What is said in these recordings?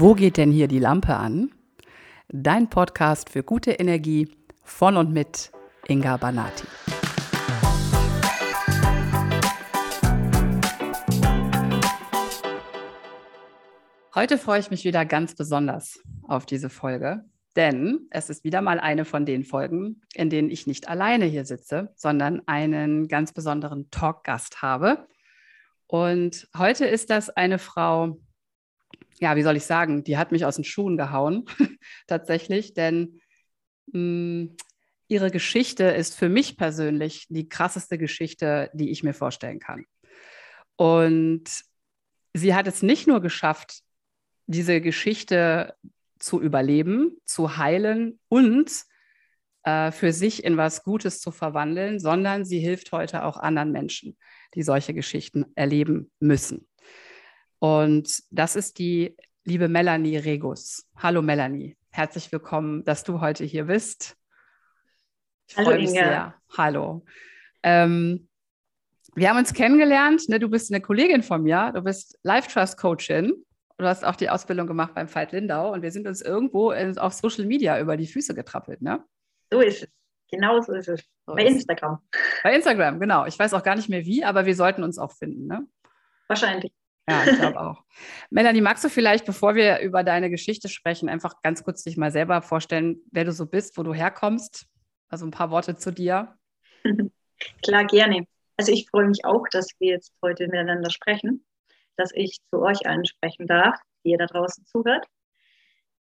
Wo geht denn hier die Lampe an? Dein Podcast für gute Energie von und mit Inga Banati. Heute freue ich mich wieder ganz besonders auf diese Folge, denn es ist wieder mal eine von den Folgen, in denen ich nicht alleine hier sitze, sondern einen ganz besonderen Talkgast habe. Und heute ist das eine Frau, ja, wie soll ich sagen, die hat mich aus den Schuhen gehauen, tatsächlich, denn mh, mm, ihre Geschichte ist für mich persönlich die krasseste Geschichte, die ich mir vorstellen kann. Und sie hat es nicht nur geschafft, diese Geschichte zu überleben, zu heilen und äh, für sich in was Gutes zu verwandeln, sondern sie hilft heute auch anderen Menschen, die solche Geschichten erleben müssen. Und das ist die liebe Melanie Regus. Hallo Melanie, herzlich willkommen, dass du heute hier bist. Ich Hallo mich Inga. sehr. Hallo. Ähm, wir haben uns kennengelernt. Ne? Du bist eine Kollegin von mir. Du bist Life Trust Coachin. Du hast auch die Ausbildung gemacht beim Veit Lindau und wir sind uns irgendwo in, auf Social Media über die Füße getrappelt, ne? So ist es. Genau so ist es. So Bei ist Instagram. Bei Instagram, genau. Ich weiß auch gar nicht mehr wie, aber wir sollten uns auch finden, ne? Wahrscheinlich. Ja, ich glaube auch. Melanie, magst du vielleicht, bevor wir über deine Geschichte sprechen, einfach ganz kurz dich mal selber vorstellen, wer du so bist, wo du herkommst? Also ein paar Worte zu dir. Klar, gerne. Also ich freue mich auch, dass wir jetzt heute miteinander sprechen, dass ich zu euch allen sprechen darf, die ihr da draußen zuhört.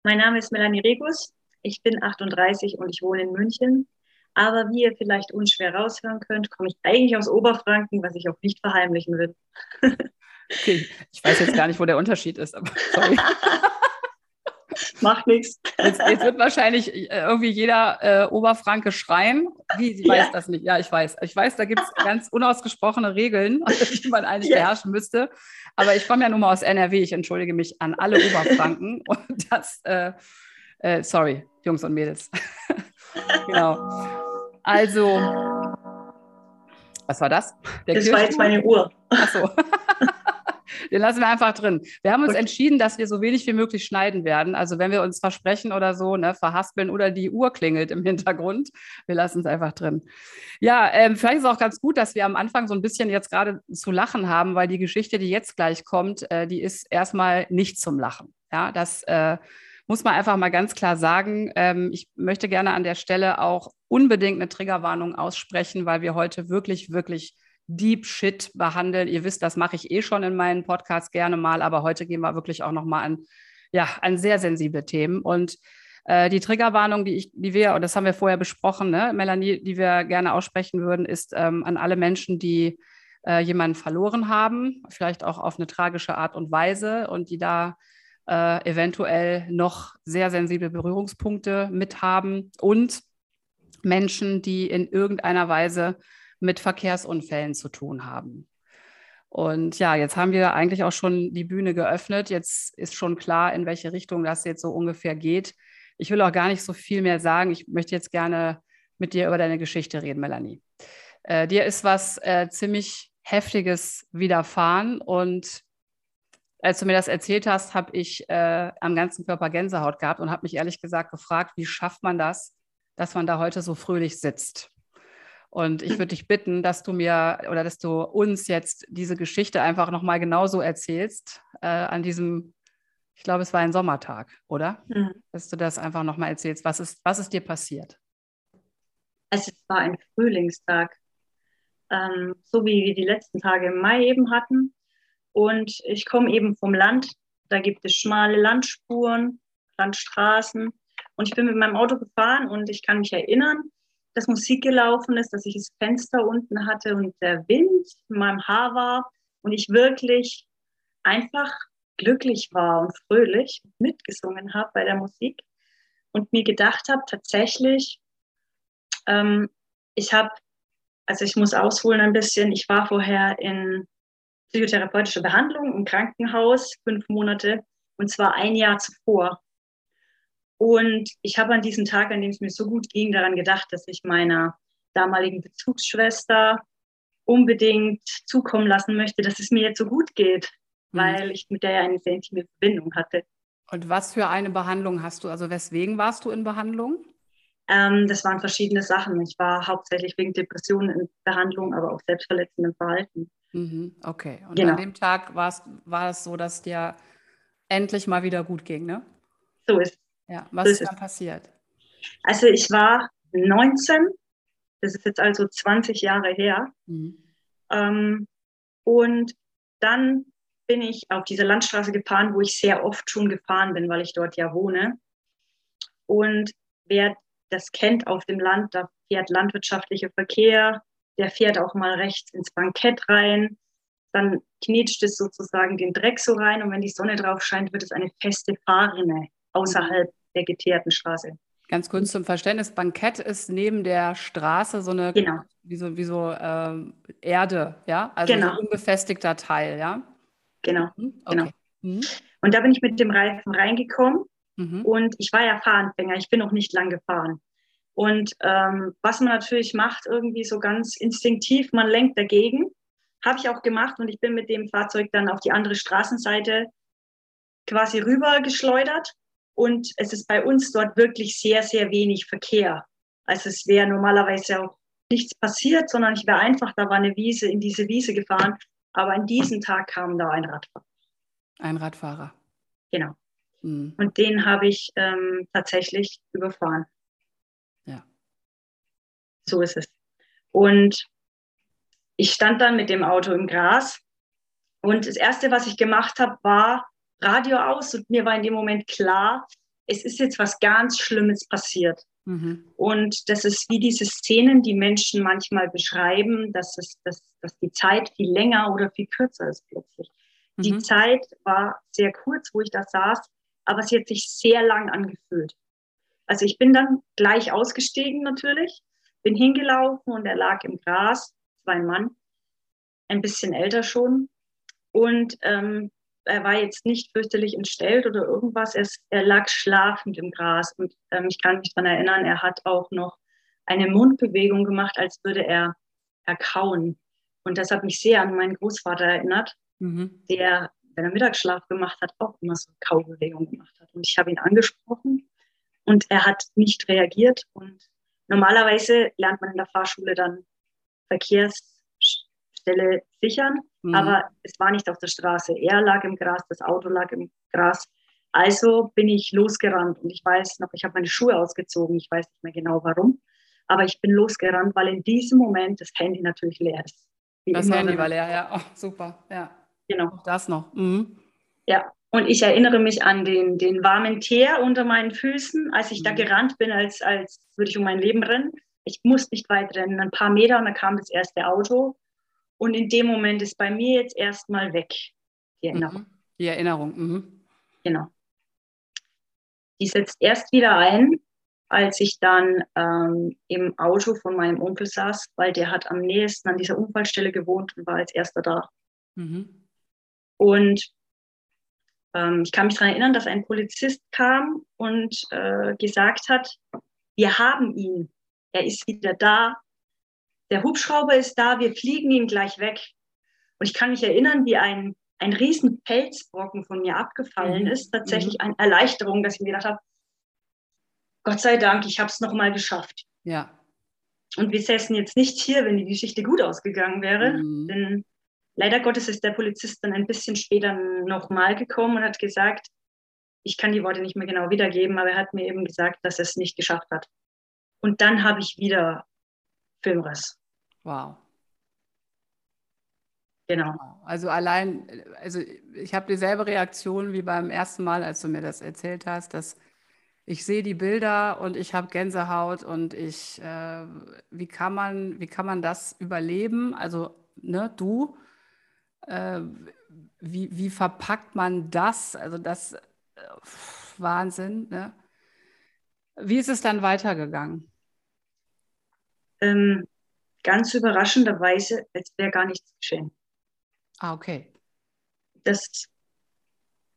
Mein Name ist Melanie Regus. Ich bin 38 und ich wohne in München. Aber wie ihr vielleicht unschwer raushören könnt, komme ich eigentlich aus Oberfranken, was ich auch nicht verheimlichen will. Okay, ich weiß jetzt gar nicht, wo der Unterschied ist, aber sorry. Macht nichts. Jetzt, jetzt, wird wahrscheinlich äh, irgendwie jeder äh, Oberfranke schreien. Wie, sie weiß ja. das nicht. Ja, ich weiß. Ich weiß, da gibt es ganz unausgesprochene Regeln, die man eigentlich ja. beherrschen müsste. Aber ich komme ja nun mal aus NRW. Ich entschuldige mich an alle Oberfranken. Und das, äh, äh, sorry, Jungs und Mädels. genau. Also, was war das? Der das war jetzt meine Uhr. Ach so. Den lassen wir einfach drin. Wir haben uns okay. entschieden, dass wir so wenig wie möglich schneiden werden. Also wenn wir uns versprechen oder so, ne, verhaspeln oder die Uhr klingelt im Hintergrund, wir lassen es einfach drin. Ja, ähm, vielleicht ist es auch ganz gut, dass wir am Anfang so ein bisschen jetzt gerade zu lachen haben, weil die Geschichte, die jetzt gleich kommt, äh, die ist erstmal nicht zum Lachen. Ja, das äh, muss man einfach mal ganz klar sagen. Ähm, ich möchte gerne an der Stelle auch unbedingt eine Triggerwarnung aussprechen, weil wir heute wirklich, wirklich Deep Shit behandeln. Ihr wisst, das mache ich eh schon in meinen Podcasts gerne mal, aber heute gehen wir wirklich auch nochmal an, ja, an sehr sensible Themen. Und äh, die Triggerwarnung, die, ich, die wir, und das haben wir vorher besprochen, ne, Melanie, die wir gerne aussprechen würden, ist ähm, an alle Menschen, die äh, jemanden verloren haben, vielleicht auch auf eine tragische Art und Weise und die da äh, eventuell noch sehr sensible Berührungspunkte mit haben und Menschen, die in irgendeiner Weise mit Verkehrsunfällen zu tun haben. Und ja, jetzt haben wir eigentlich auch schon die Bühne geöffnet. Jetzt ist schon klar, in welche Richtung das jetzt so ungefähr geht. Ich will auch gar nicht so viel mehr sagen. Ich möchte jetzt gerne mit dir über deine Geschichte reden, Melanie. Äh, dir ist was äh, ziemlich Heftiges widerfahren und als du mir das erzählt hast, habe ich äh, am ganzen Körper Gänsehaut gehabt und habe mich ehrlich gesagt gefragt, wie schafft man das, dass man da heute so fröhlich sitzt? Und ich würde dich bitten, dass du mir oder dass du uns jetzt diese Geschichte einfach nochmal genauso erzählst äh, an diesem, ich glaube, es war ein Sommertag, oder? Mhm. Dass du das einfach nochmal erzählst. Was ist, was ist dir passiert? Es war ein Frühlingstag, ähm, so wie wir die letzten Tage im Mai eben hatten. Und ich komme eben vom Land. Da gibt es schmale Landspuren, Landstraßen. Und ich bin mit meinem Auto gefahren und ich kann mich erinnern, dass Musik gelaufen ist, dass ich das Fenster unten hatte und der Wind in meinem Haar war und ich wirklich einfach glücklich war und fröhlich mitgesungen habe bei der Musik und mir gedacht habe, tatsächlich, ähm, ich habe, also ich muss ausholen ein bisschen, ich war vorher in psychotherapeutischer Behandlung im Krankenhaus, fünf Monate, und zwar ein Jahr zuvor. Und ich habe an diesem Tag, an dem es mir so gut ging, daran gedacht, dass ich meiner damaligen Bezugsschwester unbedingt zukommen lassen möchte, dass es mir jetzt so gut geht, mhm. weil ich mit der ja eine sehr intime Verbindung hatte. Und was für eine Behandlung hast du? Also weswegen warst du in Behandlung? Ähm, das waren verschiedene Sachen. Ich war hauptsächlich wegen Depressionen in Behandlung, aber auch selbstverletzendem Verhalten. Mhm, okay. Und genau. an dem Tag war es so, dass dir endlich mal wieder gut ging, ne? So ist Ja, was ist, ist dann passiert? Also ich war 19, das ist jetzt also 20 Jahre her. Mhm. Ähm, und dann bin ich auf diese Landstraße gefahren, wo ich sehr oft schon gefahren bin, weil ich dort ja wohne. Und wer das kennt auf dem Land, da fährt landwirtschaftlicher Verkehr, der fährt auch mal rechts ins Bankett rein, dann knetscht es sozusagen den Dreck so rein und wenn die Sonne drauf scheint, wird es eine feste Fahrrinne außerhalb der geteerten Straße. Ganz kurz zum Verständnis, Bankett ist neben der Straße so eine genau. wie so, wie so äh, Erde, ja? Also genau. so ein unbefestigter Teil, ja? Genau, mhm. okay. genau. Mhm. Und da bin ich mit dem Reifen reingekommen mhm. und ich war ja Fahranfänger, ich bin noch nicht lang gefahren. Und ähm, was man natürlich macht, irgendwie so ganz instinktiv, man lenkt dagegen. Habe ich auch gemacht und ich bin mit dem Fahrzeug dann auf die andere Straßenseite quasi rüber geschleudert. Und es ist bei uns dort wirklich sehr, sehr wenig Verkehr. Also es wäre normalerweise auch nichts passiert, sondern ich wäre einfach, da war eine Wiese, in diese Wiese gefahren. Aber an diesem Tag kam da ein Radfahrer. Ein Radfahrer. Genau. Mhm. Und den habe ich ähm, tatsächlich überfahren. So ist es. Und ich stand dann mit dem Auto im Gras und das Erste, was ich gemacht habe, war Radio aus und mir war in dem Moment klar, es ist jetzt was ganz Schlimmes passiert. Mhm. Und das ist wie diese Szenen, die Menschen manchmal beschreiben, dass, es, dass, dass die Zeit viel länger oder viel kürzer ist plötzlich. Mhm. Die Zeit war sehr kurz, wo ich da saß, aber sie hat sich sehr lang angefühlt. Also ich bin dann gleich ausgestiegen natürlich bin hingelaufen und er lag im Gras, das war ein Mann, ein bisschen älter schon. Und ähm, er war jetzt nicht fürchterlich entstellt oder irgendwas. Er, er lag schlafend im Gras. Und ähm, ich kann mich daran erinnern, er hat auch noch eine Mundbewegung gemacht, als würde er erkauen. Und das hat mich sehr an meinen Großvater erinnert, mhm. der, wenn er Mittagsschlaf gemacht hat, auch immer so Kaubewegungen gemacht hat. Und ich habe ihn angesprochen und er hat nicht reagiert. Und Normalerweise lernt man in der Fahrschule dann Verkehrsstelle sichern, mhm. aber es war nicht auf der Straße. Er lag im Gras, das Auto lag im Gras. Also bin ich losgerannt und ich weiß noch, ich habe meine Schuhe ausgezogen. Ich weiß nicht mehr genau warum, aber ich bin losgerannt, weil in diesem Moment das Handy natürlich leer ist. Wie das Handy war leer, ja. Oh, super, ja. Genau. Auch das noch. Mhm. Ja, und ich erinnere mich an den, den warmen Teer unter meinen Füßen, als ich mhm. da gerannt bin, als, als würde ich um mein Leben rennen. Ich musste nicht weit rennen, ein paar Meter und dann kam das erste Auto. Und in dem Moment ist bei mir jetzt erstmal weg, die Erinnerung. Mhm. Die Erinnerung, mhm. Genau. Die setzt erst wieder ein, als ich dann ähm, im Auto von meinem Onkel saß, weil der hat am nächsten an dieser Unfallstelle gewohnt und war als erster da. Mhm. Und ähm, ich kann mich daran erinnern, dass ein Polizist kam und äh, gesagt hat, wir haben ihn, er ist wieder da, der Hubschrauber ist da, wir fliegen ihn gleich weg. Und ich kann mich erinnern, wie ein, ein riesen Felsbrocken von mir abgefallen mhm. ist. Tatsächlich mhm. eine Erleichterung, dass ich mir gedacht habe, Gott sei Dank, ich habe es nochmal geschafft. Ja. Und wir säßen jetzt nicht hier, wenn die Geschichte gut ausgegangen wäre, mhm. denn Leider Gottes ist der Polizist dann ein bisschen später nochmal gekommen und hat gesagt, ich kann die Worte nicht mehr genau wiedergeben, aber er hat mir eben gesagt, dass er es nicht geschafft hat. Und dann habe ich wieder Filmriss. Wow. Genau. Also allein, also ich habe dieselbe Reaktion wie beim ersten Mal, als du mir das erzählt hast, dass ich sehe die Bilder und ich habe Gänsehaut und ich, äh, wie kann man, wie kann man das überleben? Also, ne, du, äh, wie, wie verpackt man das? Also das äh, Wahnsinn. Ne? Wie ist es dann weitergegangen? Ähm, ganz überraschenderweise, als wäre gar nichts geschehen. Ah, okay. Das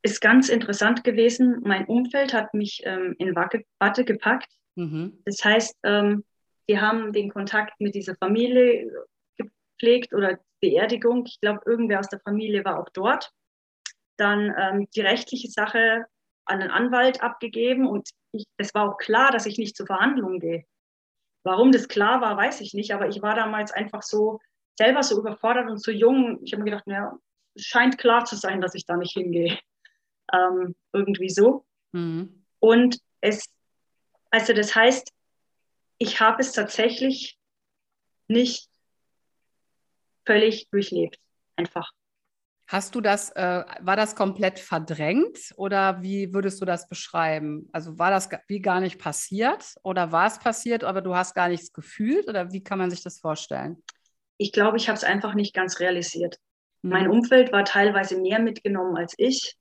ist ganz interessant gewesen. Mein Umfeld hat mich ähm, in Watte gepackt. Mhm. Das heißt, ähm, die haben den Kontakt mit dieser Familie gepflegt oder Beerdigung. Ich glaube, irgendwer aus der Familie war auch dort. Dann ähm, die rechtliche Sache an einen Anwalt abgegeben und es war auch klar, dass ich nicht zur Verhandlung gehe. Warum das klar war, weiß ich nicht, aber ich war damals einfach so selber so überfordert und so jung. Ich habe mir gedacht, naja, es scheint klar zu sein, dass ich da nicht hingehe. Ähm, irgendwie so. Mhm. Und es, also das heißt, ich habe es tatsächlich nicht völlig durchlebt. Einfach. Hast du das, äh, war das komplett verdrängt oder wie würdest du das beschreiben? Also war das wie gar nicht passiert oder war es passiert, aber du hast gar nichts gefühlt oder wie kann man sich das vorstellen? Ich glaube, ich habe es einfach nicht ganz realisiert. Mhm. Mein Umfeld war teilweise mehr mitgenommen als ich.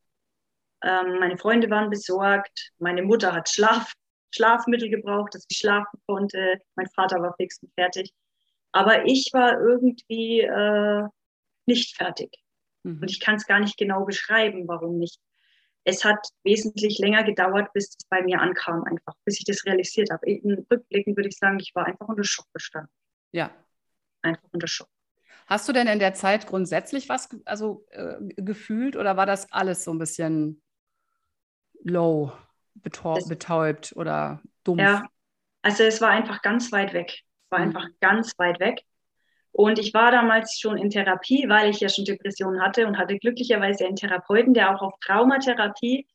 Ähm, meine Freunde waren besorgt. Meine Mutter hat Schlaf, Schlafmittel gebraucht, dass ich schlafen konnte. Mein Vater war fix und fertig. Aber ich war irgendwie äh, nicht fertig. Mhm. Und ich kann es gar nicht genau beschreiben, warum nicht. Es hat wesentlich länger gedauert, bis es bei mir ankam, einfach, bis ich das realisiert habe. In Rückblicken würde ich sagen, ich war einfach unter Schock bestanden. Ja. Einfach unter Schock. Hast du denn in der Zeit grundsätzlich was also, äh, gefühlt oder war das alles so ein bisschen low, betäubt oder dumpf? Ja, also es war einfach ganz weit weg. Es war mhm. einfach ganz weit weg. Und ich war damals schon in Therapie, weil ich ja schon Depressionen hatte und hatte glücklicherweise einen Therapeuten, der auch auf Traumatherapie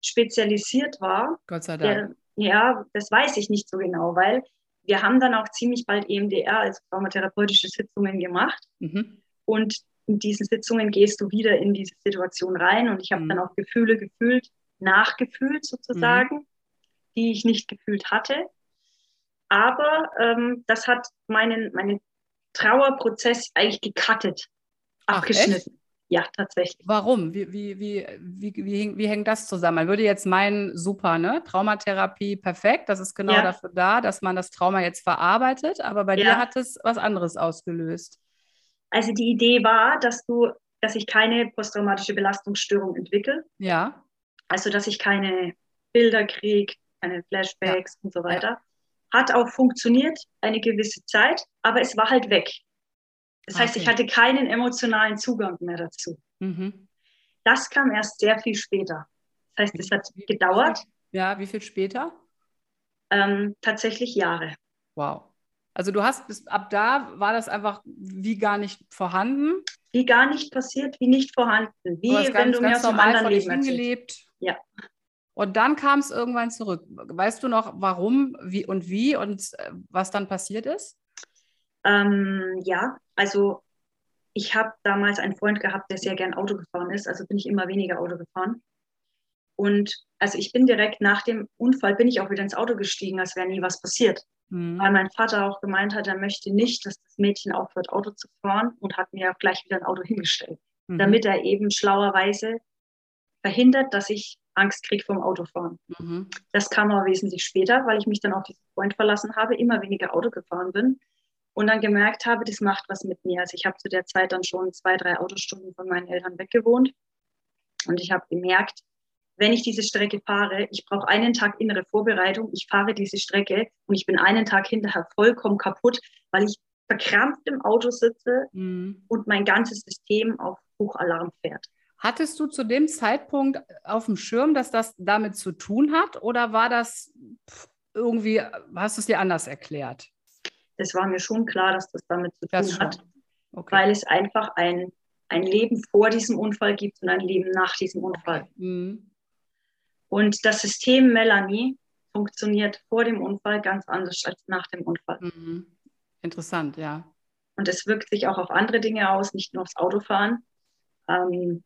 spezialisiert war. Gott sei Dank. Der, ja, das weiß ich nicht so genau, weil wir haben dann auch ziemlich bald EMDR, also traumatherapeutische Sitzungen gemacht. Mhm. Und in diesen Sitzungen gehst du wieder in diese Situation rein und ich habe mhm. dann auch Gefühle gefühlt, nachgefühlt sozusagen, mhm. die ich nicht gefühlt hatte. Aber ähm, das hat meinen, meinen Trauerprozess eigentlich gecuttet, abgeschnitten. Ach, ja, tatsächlich. Warum? Wie, wie, wie, wie, wie, wie hängt das zusammen? Man würde jetzt meinen, super, ne? Traumatherapie, perfekt. Das ist genau ja. dafür da, dass man das Trauma jetzt verarbeitet. Aber bei ja. dir hat es was anderes ausgelöst. Also die Idee war, dass du, dass ich keine posttraumatische Belastungsstörung entwickle. Ja. Also dass ich keine Bilder kriege, keine Flashbacks ja. und so weiter. Hat auch funktioniert eine gewisse Zeit, aber es war halt weg. Das heißt, okay. ich hatte keinen emotionalen Zugang mehr dazu. Mhm. Das kam erst sehr viel später. Das heißt, es hat gedauert. Ja, wie viel später? Ähm, tatsächlich Jahre. Wow. Also du hast bis ab da war das einfach wie gar nicht vorhanden. Wie gar nicht passiert, wie nicht vorhanden. Wie wenn ganz, du mir aus einem anderen Leben hingelebt. Ja. Und dann kam es irgendwann zurück. Weißt du noch, warum, wie und wie und äh, was dann passiert ist? Ähm, ja, also ich habe damals einen Freund gehabt, der sehr gern Auto gefahren ist, also bin ich immer weniger Auto gefahren. Und also ich bin direkt nach dem Unfall, bin ich auch wieder ins Auto gestiegen, als wäre nie was passiert. Mhm. Weil mein Vater auch gemeint hat, er möchte nicht, dass das Mädchen aufhört, Auto zu fahren und hat mir auch gleich wieder ein Auto hingestellt, mhm. damit er eben schlauerweise verhindert, dass ich Angst kriege vom Autofahren. Mhm. Das kam aber wesentlich später, weil ich mich dann auf diesen Freund verlassen habe, immer weniger Auto gefahren bin und dann gemerkt habe, das macht was mit mir. Also ich habe zu der Zeit dann schon zwei, drei Autostunden von meinen Eltern weggewohnt und ich habe gemerkt, wenn ich diese Strecke fahre, ich brauche einen Tag innere Vorbereitung, ich fahre diese Strecke und ich bin einen Tag hinterher vollkommen kaputt, weil ich verkrampft im Auto sitze mhm. und mein ganzes System auf Hochalarm fährt. Hattest du zu dem Zeitpunkt auf dem Schirm, dass das damit zu tun hat oder war das irgendwie, hast du es dir anders erklärt? Das war mir schon klar, dass das damit zu das tun schon. hat, okay. weil es einfach ein, ein Leben vor diesem Unfall gibt und ein Leben nach diesem Unfall. Mhm. Und das System Melanie funktioniert vor dem Unfall ganz anders als nach dem Unfall. Mhm. Interessant, ja. Und es wirkt sich auch auf andere Dinge aus, nicht nur aufs Autofahren. Ähm,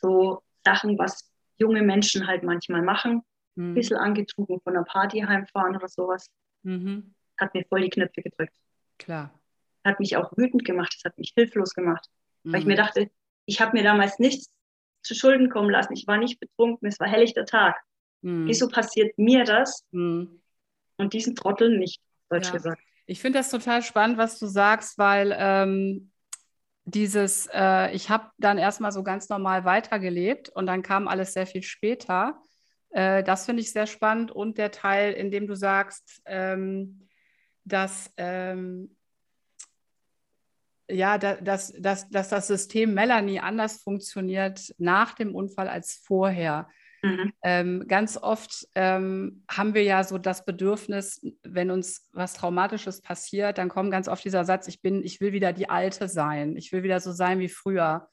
so Sachen, was junge Menschen halt manchmal machen. Mhm. Ein bisschen angetrunken von einer Party heimfahren oder sowas. Mhm. Hat mir voll die Knöpfe gedrückt. Klar. Hat mich auch wütend gemacht, es hat mich hilflos gemacht. Mhm. Weil ich mir mhm. dachte, ich habe mir damals nichts zu Schulden kommen lassen. Ich war nicht betrunken, es war helllichter Tag. Mhm. Wieso passiert mir das mhm. und diesen Trotteln nicht, deutsch ja. gesagt? Ich finde das total spannend, was du sagst, weil ähm, dieses, äh, ich habe dann erstmal so ganz normal weitergelebt und dann kam alles sehr viel später. Äh, das finde ich sehr spannend und der Teil, in dem du sagst, ähm, dass, ähm, ja, da, dass, dass, dass das System Melanie anders funktioniert nach dem Unfall als vorher. Mhm. Ähm, ganz oft ähm, haben wir ja so das Bedürfnis, wenn uns was Traumatisches passiert, dann kommt ganz oft dieser Satz, ich bin, ich will wieder die Alte sein, ich will wieder so sein wie früher.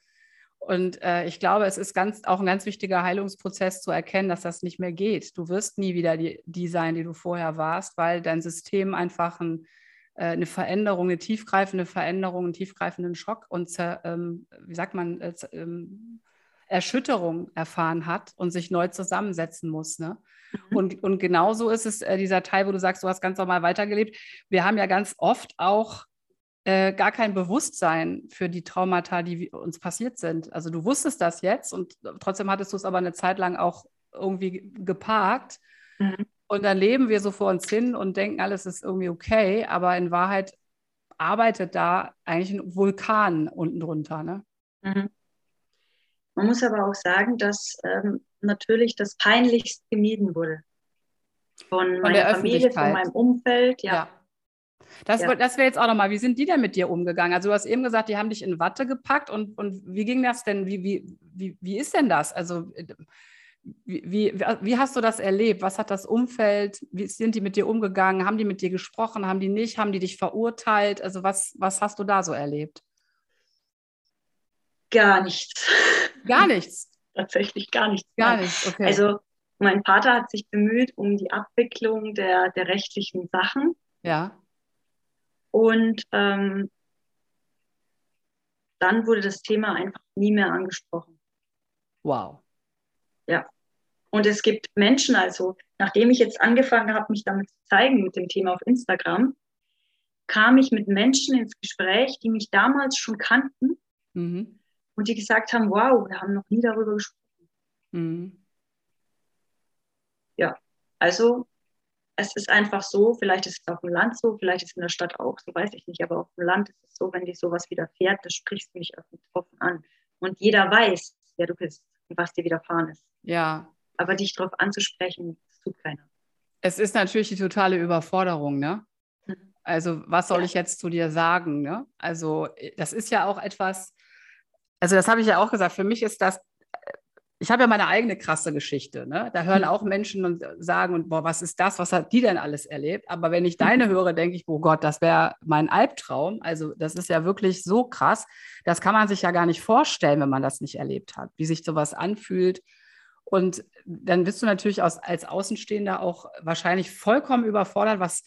Und äh, ich glaube, es ist ganz, auch ein ganz wichtiger Heilungsprozess zu erkennen, dass das nicht mehr geht. Du wirst nie wieder die, die sein, die du vorher warst, weil dein System einfach ein, äh, eine Veränderung, eine tiefgreifende Veränderung, einen tiefgreifenden Schock und, ähm, wie sagt man, äh, ähm, Erschütterung erfahren hat und sich neu zusammensetzen muss. Ne? Mhm. Und, und genauso ist es äh, dieser Teil, wo du sagst, du hast ganz normal weitergelebt. Wir haben ja ganz oft auch äh, gar kein Bewusstsein für die Traumata, die uns passiert sind. Also du wusstest das jetzt und trotzdem hattest du es aber eine Zeit lang auch irgendwie geparkt. Mhm. Und dann leben wir so vor uns hin und denken, alles ist irgendwie okay, aber in Wahrheit arbeitet da eigentlich ein Vulkan unten drunter. Ne? Mhm. Man muss aber auch sagen, dass ähm, natürlich das peinlichst gemieden wurde. Von, von meiner Familie, von meinem Umfeld, ja. ja. Das, ja. das wäre jetzt auch nochmal, wie sind die denn mit dir umgegangen? Also du hast eben gesagt, die haben dich in Watte gepackt und, und wie ging das denn? Wie, wie, wie, wie ist denn das? Also wie, wie, wie hast du das erlebt? Was hat das Umfeld? Wie sind die mit dir umgegangen? Haben die mit dir gesprochen? Haben die nicht? Haben die dich verurteilt? Also was, was hast du da so erlebt? Gar nichts. Gar nichts. Tatsächlich gar nichts. Gar nichts, okay. Also mein Vater hat sich bemüht um die Abwicklung der, der rechtlichen Sachen. Ja. Und ähm, dann wurde das Thema einfach nie mehr angesprochen. Wow. Ja. Und es gibt Menschen, also nachdem ich jetzt angefangen habe, mich damit zu zeigen mit dem Thema auf Instagram, kam ich mit Menschen ins Gespräch, die mich damals schon kannten. Mhm und die gesagt haben, wow, wir haben noch nie darüber gesprochen. Mhm. Ja, also es ist einfach so, vielleicht ist es auf dem Land so, vielleicht ist es in der Stadt auch, so weiß ich nicht, aber auf dem Land ist es so, wenn dir sowas widerfährt, das sprichst du nicht offen an. Und jeder weiß, wer du bist und was dir widerfahren ist. Ja. Aber dich darauf anzusprechen, das tut keiner. Es ist natürlich die totale Überforderung, ne? Mhm. Also, was soll ja. ich jetzt zu dir sagen? Ne? Also, das ist ja auch etwas, also das habe ich ja auch gesagt, für mich ist das, ich habe ja meine eigene krasse Geschichte. Ne? Da hören mhm. auch Menschen und sagen, und, boah, was ist das, was hat die denn alles erlebt? Aber wenn ich deine mhm. höre, denke ich, oh Gott, das wäre mein Albtraum. Also das ist ja wirklich so krass. Das kann man sich ja gar nicht vorstellen, wenn man das nicht erlebt hat, wie sich sowas anfühlt. Und dann bist du natürlich als, als Außenstehender auch wahrscheinlich vollkommen überfordert, was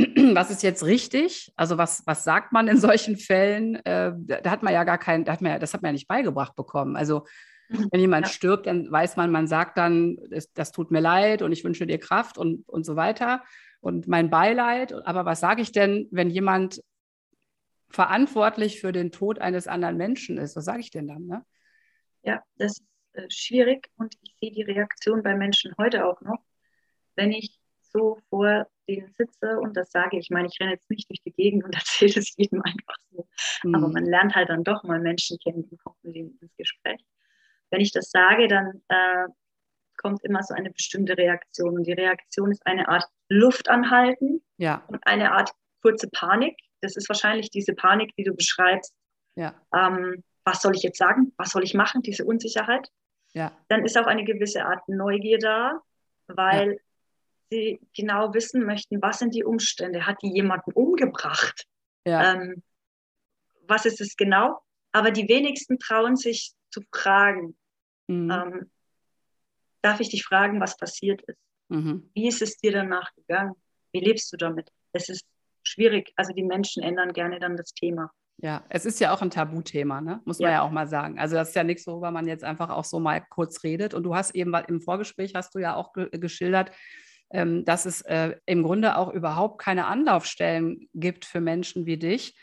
was ist jetzt richtig? Also was, was sagt man in solchen Fällen? Äh, da hat man ja gar kein, da hat man ja, das hat man ja nicht beigebracht bekommen. Also mhm. wenn jemand ja. stirbt, dann weiß man, man sagt dann, das, das, tut mir leid und ich wünsche dir Kraft und, und so weiter und mein Beileid. Aber was sage ich denn, wenn jemand verantwortlich für den Tod eines anderen Menschen ist? Was sage ich denn dann? Ne? Ja, das ist äh, schwierig und ich sehe die Reaktion bei Menschen heute auch noch. Wenn ich so vor denen sitze und das sage. Ich meine, ich renne jetzt nicht durch die Gegend und erzähle es jedem einfach so. Mhm. Aber man lernt halt dann doch mal Menschen kennen und kommt mit ihnen ins Gespräch. Wenn ich das sage, dann äh, kommt immer so eine bestimmte Reaktion. Und die Reaktion ist eine Art Luftanhalten ja. und eine Art kurze Panik. Das ist wahrscheinlich diese Panik, die du beschreibst. Ja. Ähm, was soll ich jetzt sagen? Was soll ich machen? Diese Unsicherheit. Ja. Dann ist auch eine gewisse Art Neugier da, weil sie genau wissen möchten, was sind die Umstände? Hat die jemanden umgebracht? Ja. Ähm, was ist es genau? Aber die wenigsten trauen sich zu fragen. Mhm. Ähm, darf ich dich fragen, was passiert ist? Mhm. Wie ist es dir danach gegangen? Wie lebst du damit? Es ist schwierig. Also die Menschen ändern gerne dann das Thema. Ja, es ist ja auch ein Tabuthema, ne? muss man ja. ja auch mal sagen. Also das ist ja nichts, worüber man jetzt einfach auch so mal kurz redet. Und du hast eben im Vorgespräch, hast du ja auch ge geschildert, ähm, dass es äh, im Grunde auch überhaupt keine Anlaufstellen gibt für Menschen wie dich,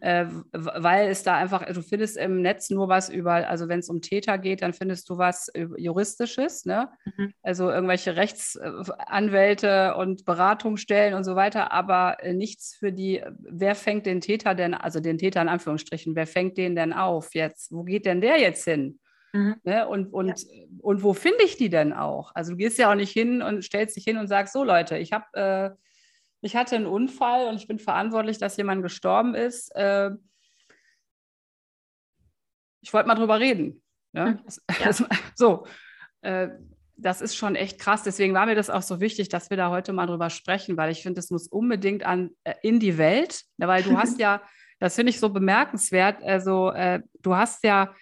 äh, weil es da einfach, du findest im Netz nur was über, also wenn es um Täter geht, dann findest du was Juristisches, ne? Mhm. Also irgendwelche Rechtsanwälte und Beratungsstellen und so weiter, aber äh, nichts für die, wer fängt den Täter denn, also den Täter in Anführungsstrichen, wer fängt den denn auf jetzt? Wo geht denn der jetzt hin? Mhm. Ne? Und, und, ja. und wo finde ich die denn auch? Also du gehst ja auch nicht hin und stellst dich hin und sagst, so Leute, ich habe, äh, ich hatte einen Unfall und ich bin verantwortlich, dass jemand gestorben ist. Äh, ich wollte mal drüber reden. Ne? Mhm. Ja. so. äh, das ist schon echt krass. Deswegen war mir das auch so wichtig, dass wir da heute mal drüber sprechen, weil ich finde, es muss unbedingt an, äh, in die Welt, weil du hast ja, das finde ich so bemerkenswert, also äh, du hast ja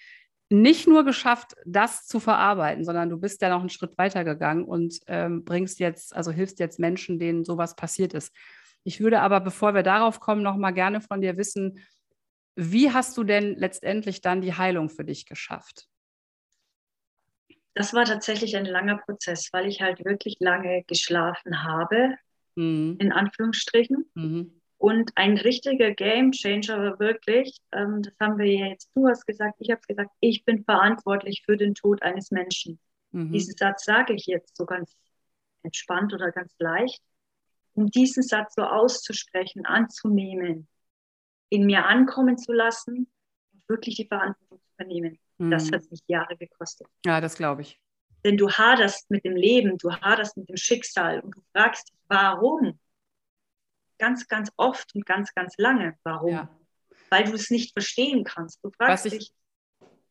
nicht nur geschafft, das zu verarbeiten, sondern du bist ja noch einen Schritt weiter gegangen und ähm, bringst jetzt, also hilfst jetzt Menschen, denen sowas passiert ist. Ich würde aber, bevor wir darauf kommen, noch mal gerne von dir wissen, wie hast du denn letztendlich dann die Heilung für dich geschafft? Das war tatsächlich ein langer Prozess, weil ich halt wirklich lange geschlafen habe, mhm. in Anführungsstrichen. Mhm. Und ein richtiger Game Changer war wirklich, ähm, das haben wir ja jetzt, du hast gesagt, ich habe gesagt, ich bin verantwortlich für den Tod eines Menschen. Mhm. Diesen Satz sage ich jetzt so ganz entspannt oder ganz leicht. Um diesen Satz so auszusprechen, anzunehmen, in mir ankommen zu lassen und wirklich die Verantwortung zu übernehmen. Mhm. Das hat mich Jahre gekostet. Ja, das glaube ich. Denn du haderst mit dem Leben, du haderst mit dem Schicksal und du fragst dich, warum? Ganz, ganz oft und ganz, ganz lange. Warum? Ja. Weil du es nicht verstehen kannst. Du fragst ich, dich,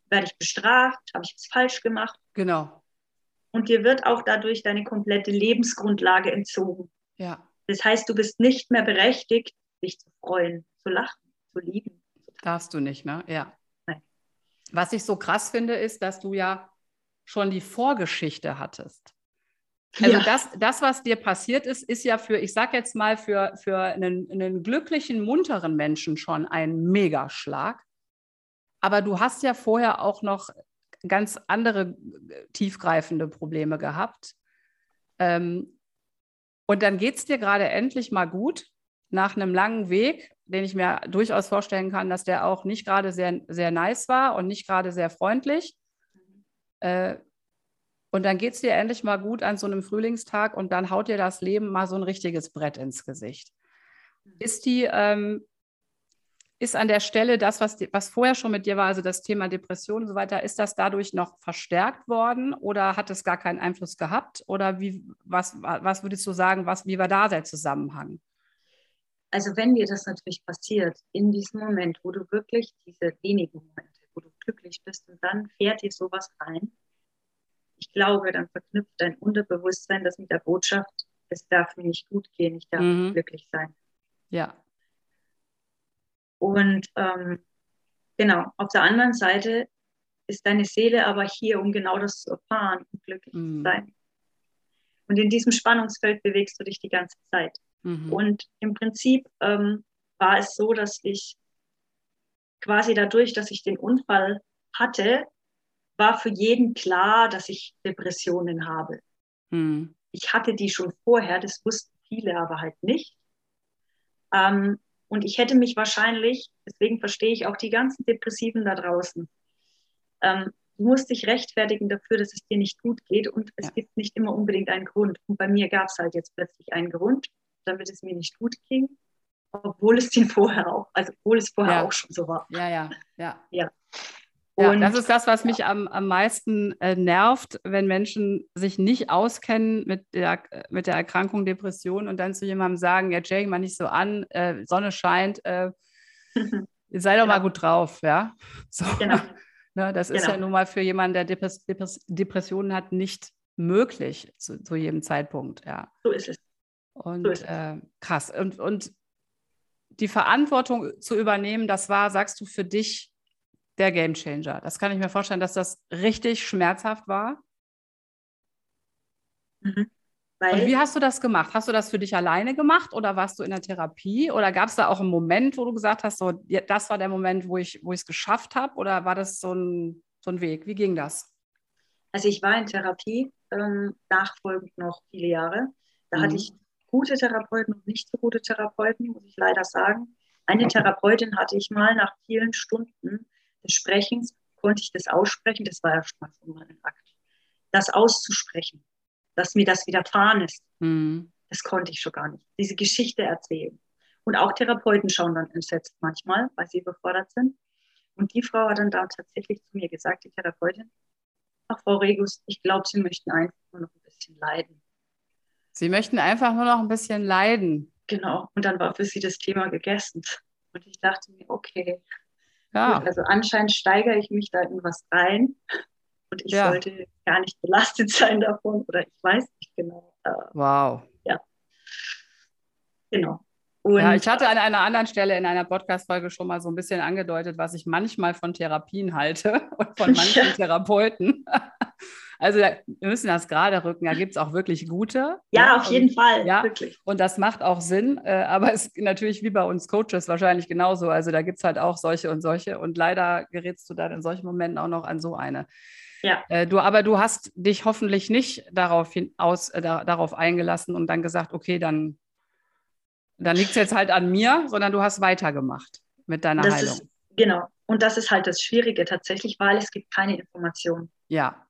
werde ich bestraft? Habe ich es falsch gemacht? Genau. Und dir wird auch dadurch deine komplette Lebensgrundlage entzogen. Ja. Das heißt, du bist nicht mehr berechtigt, dich zu freuen, zu lachen, zu lieben. Darfst du nicht, ne? Ja. Nein. Was ich so krass finde, ist, dass du ja schon die Vorgeschichte hattest. Also ja. das, das, was dir passiert ist, ist ja für, ich sag jetzt mal, für, für einen, einen glücklichen, munteren Menschen schon ein Megaschlag. Aber du hast ja vorher auch noch ganz andere äh, tiefgreifende Probleme gehabt. Ähm, und dann geht es dir gerade endlich mal gut nach einem langen Weg, den ich mir durchaus vorstellen kann, dass der auch nicht gerade sehr, sehr nice war und nicht gerade sehr freundlich. Äh, und dann geht es dir endlich mal gut an so einem Frühlingstag und dann haut dir das Leben mal so ein richtiges Brett ins Gesicht. Ist die, ähm, ist an der Stelle das, was, was vorher schon mit dir war, also das Thema Depression und so weiter, ist das dadurch noch verstärkt worden oder hat es gar keinen Einfluss gehabt? Oder wie, was, was würdest du sagen, was, wie war da der Zusammenhang? Also wenn dir das natürlich passiert, in diesem Moment, wo du wirklich diese wenigen Momente, wo du glücklich bist und dann fährt dir sowas rein, ich glaube, dann verknüpft dein Unterbewusstsein das mit der Botschaft, es darf mir nicht gut gehen, ich darf mhm. glücklich sein. Ja. Und ähm, genau, auf der anderen Seite ist deine Seele aber hier, um genau das zu erfahren und glücklich mhm. zu sein. Und in diesem Spannungsfeld bewegst du dich die ganze Zeit. Mhm. Und im Prinzip ähm, war es so, dass ich quasi dadurch, dass ich den Unfall hatte, war für jeden klar, dass ich Depressionen habe. Hm. Ich hatte die schon vorher, das wussten viele aber halt nicht. Ähm, und ich hätte mich wahrscheinlich, deswegen verstehe ich auch die ganzen Depressiven da draußen, ähm, du musst dich rechtfertigen dafür, dass es dir nicht gut geht und es ja. gibt nicht immer unbedingt einen Grund. Und bei mir gab es halt jetzt plötzlich einen Grund, damit es mir nicht gut ging, obwohl es den vorher auch, also obwohl es vorher ja. auch schon so war. Ja, ja, ja. ja. Ja, das ist das, was mich am, am meisten äh, nervt, wenn Menschen sich nicht auskennen mit der, mit der Erkrankung Depression und dann zu jemandem sagen, ja, Jay, mal nicht so an, äh, Sonne scheint, äh, sei doch genau. mal gut drauf, ja. So. Genau. ne, das genau. ist ja genau. nun mal für jemanden, der Depres Depres Depressionen hat, nicht möglich zu, zu, jedem Zeitpunkt, ja. So ist es. Und so ist es. Äh, krass. Und, und die Verantwortung zu übernehmen, das war, sagst du, für dich der Gamechanger. Das kann ich mir vorstellen, dass das richtig schmerzhaft war. Mhm. Und wie hast du das gemacht? Hast du das für dich alleine gemacht oder warst du in der Therapie? Oder gab es da auch einen Moment, wo du gesagt hast, so, das war der Moment, wo ich es geschafft habe? Oder war das so ein, so ein Weg? Wie ging das? Also ich war in Therapie, ähm, nachfolgend noch viele Jahre. Da mhm. hatte ich gute Therapeuten und nicht so gute Therapeuten, muss ich leider sagen. Eine Therapeutin hatte ich mal nach vielen Stunden des Sprechens konnte ich das aussprechen. Das war ja schon mal so ein Akt. Das auszusprechen, dass mir das widerfahren ist, mhm. das konnte ich schon gar nicht. Diese Geschichte erzählen. Und auch Therapeuten schauen dann entsetzt manchmal, weil sie überfordert sind. Und die Frau hat dann da tatsächlich zu mir gesagt, die Therapeutin, ach Frau Regus, ich glaube, Sie möchten einfach nur noch ein bisschen leiden. Sie möchten einfach nur noch ein bisschen leiden. Genau. Und dann war für sie das Thema gegessen. Und ich dachte mir, okay, ja. Gut, also anscheinend steigere ich mich da in was rein, und ich ja. sollte gar nicht belastet sein davon oder ich weiß nicht genau. Wow. Ja. Genau. Und, ja, ich hatte an einer anderen Stelle in einer Podcast-Folge schon mal so ein bisschen angedeutet, was ich manchmal von Therapien halte und von manchen ja. Therapeuten. Also wir müssen das gerade rücken. Da gibt es auch wirklich gute. Ja, ja auf jeden und, Fall. Ja, wirklich. Und das macht auch Sinn. Äh, aber es ist natürlich wie bei uns Coaches wahrscheinlich genauso. Also da gibt es halt auch solche und solche. Und leider gerätst du dann in solchen Momenten auch noch an so eine. Ja. Äh, du, aber du hast dich hoffentlich nicht darauf, hin, aus, äh, da, darauf eingelassen und dann gesagt, okay, dann dann liegt es jetzt halt an mir, sondern du hast weitergemacht mit deiner das Heilung. Ist, genau. Und das ist halt das Schwierige tatsächlich, weil es gibt keine Informationen. Ja.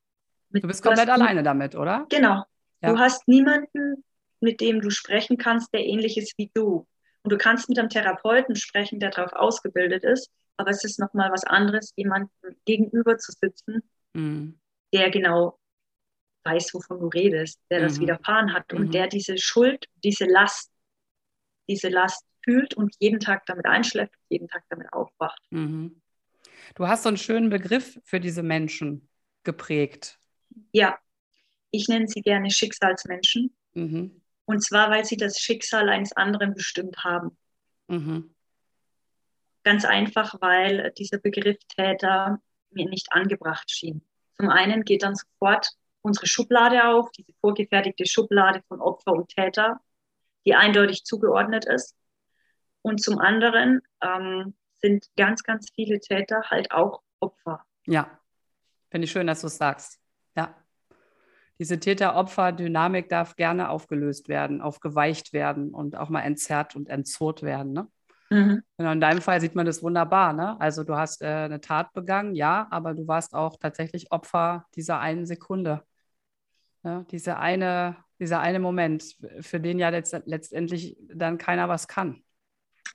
Du bist komplett alleine damit, oder? Genau. Ja. Du hast niemanden, mit dem du sprechen kannst, der ähnlich ist wie du. Und du kannst mit einem Therapeuten sprechen, der darauf ausgebildet ist, aber es ist nochmal was anderes, jemandem gegenüber zu sitzen, mhm. der genau weiß, wovon du redest, der mhm. das widerfahren hat und mhm. der diese Schuld, diese Last diese Last fühlt und jeden Tag damit einschläft, jeden Tag damit aufwacht. Mhm. Du hast so einen schönen Begriff für diese Menschen geprägt. Ja, ich nenne sie gerne Schicksalsmenschen. Mhm. Und zwar, weil sie das Schicksal eines anderen bestimmt haben. Mhm. Ganz einfach, weil dieser Begriff Täter mir nicht angebracht schien. Zum einen geht dann sofort unsere Schublade auf, diese vorgefertigte Schublade von Opfer und Täter die eindeutig zugeordnet ist. Und zum anderen ähm, sind ganz, ganz viele Täter halt auch Opfer. Ja, finde ich schön, dass du es sagst. Ja. Diese Täter-Opfer-Dynamik darf gerne aufgelöst werden, aufgeweicht werden und auch mal entzerrt und entzurrt werden. Ne? Mhm. Genau, in deinem Fall sieht man das wunderbar. Ne? Also du hast äh, eine Tat begangen, ja, aber du warst auch tatsächlich Opfer dieser einen Sekunde. Ja, diese eine dieser eine Moment, für den ja letzt, letztendlich dann keiner was kann.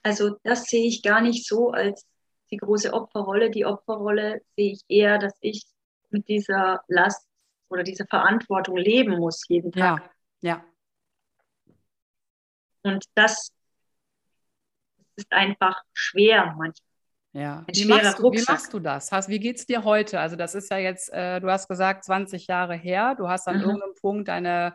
Also das sehe ich gar nicht so als die große Opferrolle. Die Opferrolle sehe ich eher, dass ich mit dieser Last oder dieser Verantwortung leben muss jeden Tag. Ja, ja. Und das ist einfach schwer manchmal. Ja, wie machst, du, wie machst, du, das? wie geht es dir heute? Also das ist ja jetzt, äh, du hast gesagt, 20 Jahre her. Du hast an mhm. irgendeinem Punkt deine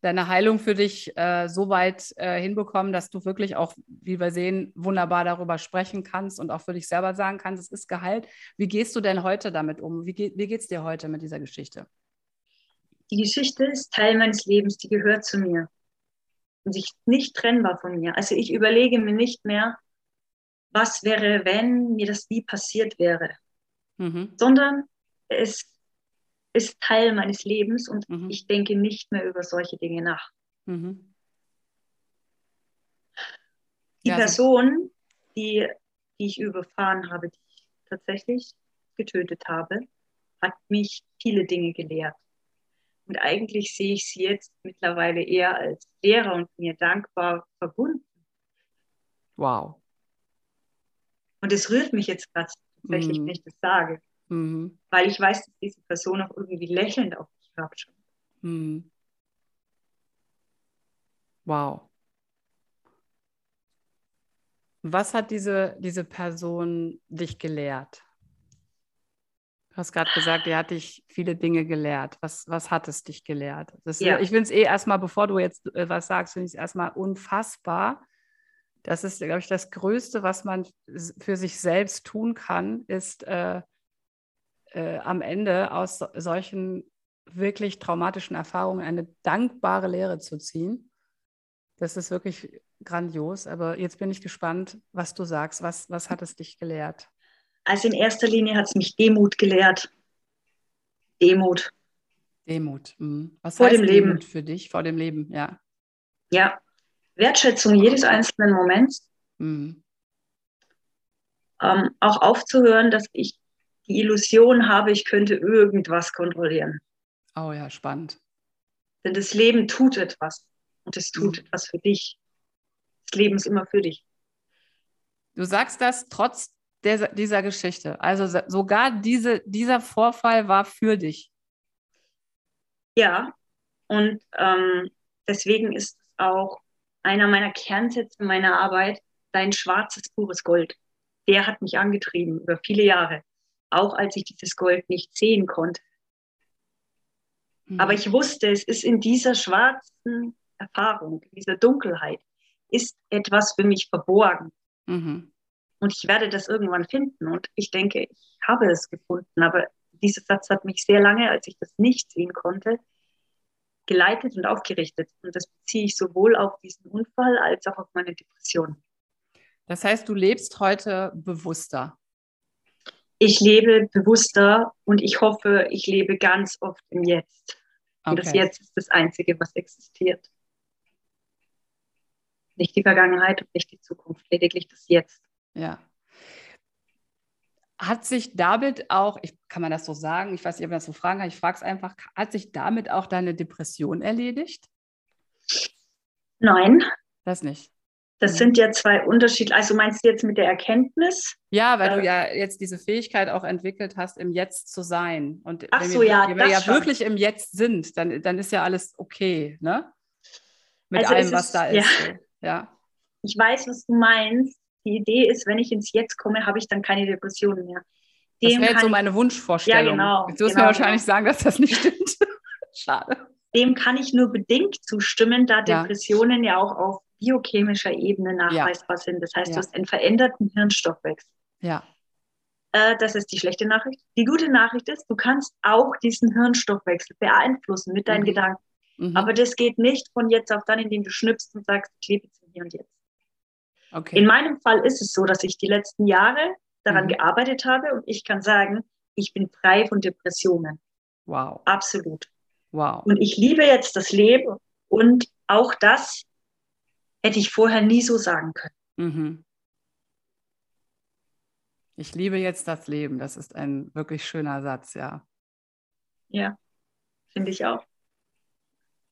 deine Heilung für dich äh, so weit äh, hinbekommen, dass du wirklich auch, wie wir sehen, wunderbar darüber sprechen kannst und auch für dich selber sagen kannst, es ist geheilt. Wie gehst du denn heute damit um? Wie, geht, wie geht es dir heute mit dieser Geschichte? Die Geschichte ist Teil meines Lebens, die gehört zu mir und sich nicht trennbar von mir. Also ich überlege mir nicht mehr, was wäre, wenn mir das nie passiert wäre, mhm. sondern es ist Teil meines Lebens und mhm. ich denke nicht mehr über solche Dinge nach. Mhm. Die ja, Person, die, die ich überfahren habe, die ich tatsächlich getötet habe, hat mich viele Dinge gelehrt. Und eigentlich sehe ich sie jetzt mittlerweile eher als Lehrer und mir dankbar verbunden. Wow. Und es rührt mich jetzt gerade tatsächlich, mhm. wenn ich das sage. Mhm. Weil ich weiß, dass diese Person auch irgendwie lächelnd auf mich herabschaut. Mhm. Wow. Was hat diese, diese Person dich gelehrt? Du hast gerade gesagt, er hat dich viele Dinge gelehrt. Was, was hat es dich gelehrt? Das, ja. Ich finde es eh erstmal, bevor du jetzt äh, was sagst, finde ich es erstmal unfassbar. Das ist, glaube ich, das Größte, was man für sich selbst tun kann, ist äh, äh, am Ende aus solchen wirklich traumatischen Erfahrungen eine dankbare Lehre zu ziehen. Das ist wirklich grandios. Aber jetzt bin ich gespannt, was du sagst. Was, was hat es dich gelehrt? Also in erster Linie hat es mich Demut gelehrt. Demut. Demut. Mhm. Was vor heißt dem Leben. Demut für dich? Vor dem Leben, ja. Ja. Wertschätzung jedes einzelnen Moments. Mhm. Ähm, auch aufzuhören, dass ich die Illusion habe, ich könnte irgendwas kontrollieren. Oh ja, spannend. Denn das Leben tut etwas und es tut mhm. etwas für dich. Das Leben ist immer für dich. Du sagst das trotz der, dieser Geschichte. Also sogar diese, dieser Vorfall war für dich. Ja, und ähm, deswegen ist es auch einer meiner Kernsätze meiner Arbeit, dein schwarzes, pures Gold. Der hat mich angetrieben über viele Jahre auch als ich dieses Gold nicht sehen konnte. Mhm. Aber ich wusste, es ist in dieser schwarzen Erfahrung, in dieser Dunkelheit, ist etwas für mich verborgen. Mhm. Und ich werde das irgendwann finden. Und ich denke, ich habe es gefunden. Aber dieser Satz hat mich sehr lange, als ich das nicht sehen konnte, geleitet und aufgerichtet. Und das beziehe ich sowohl auf diesen Unfall als auch auf meine Depression. Das heißt, du lebst heute bewusster. Ich lebe bewusster und ich hoffe, ich lebe ganz oft im Jetzt. Und okay. das Jetzt ist das Einzige, was existiert. Nicht die Vergangenheit und nicht die Zukunft, lediglich das Jetzt. Ja. Hat sich damit auch, ich, kann man das so sagen, ich weiß nicht, ob man das so fragen kann, ich frage es einfach, hat sich damit auch deine Depression erledigt? Nein. Das nicht. Das sind ja zwei Unterschiede. Also meinst du jetzt mit der Erkenntnis? Ja, weil äh, du ja jetzt diese Fähigkeit auch entwickelt hast, im Jetzt zu sein. Und ach so, wir, ja, wenn wir ja schon. wirklich im Jetzt sind, dann, dann ist ja alles okay, ne? Mit also allem, was ist, da ist. Ja. ja. Ich weiß, was du meinst die Idee ist, wenn ich ins Jetzt komme, habe ich dann keine Depressionen mehr. Dem das wäre jetzt so meine Wunschvorstellung. Ja, genau. Jetzt wirst genau, mir wahrscheinlich genau. sagen, dass das nicht stimmt. Schade. Dem kann ich nur bedingt zustimmen, da Depressionen ja, ja auch auf biochemischer Ebene nachweisbar ja. sind. Das heißt, ja. du hast einen veränderten Hirnstoffwechsel. Ja. Äh, das ist die schlechte Nachricht. Die gute Nachricht ist, du kannst auch diesen Hirnstoffwechsel beeinflussen mit deinen mhm. Gedanken. Mhm. Aber das geht nicht von jetzt auf dann, indem du schnippst und sagst, ich lebe jetzt hier und jetzt. Okay. In meinem Fall ist es so, dass ich die letzten Jahre daran mhm. gearbeitet habe und ich kann sagen, ich bin frei von Depressionen. Wow. Absolut. Wow. Und ich liebe jetzt das Leben und auch das hätte ich vorher nie so sagen können. Mhm. Ich liebe jetzt das Leben. Das ist ein wirklich schöner Satz, ja. Ja, finde ich auch.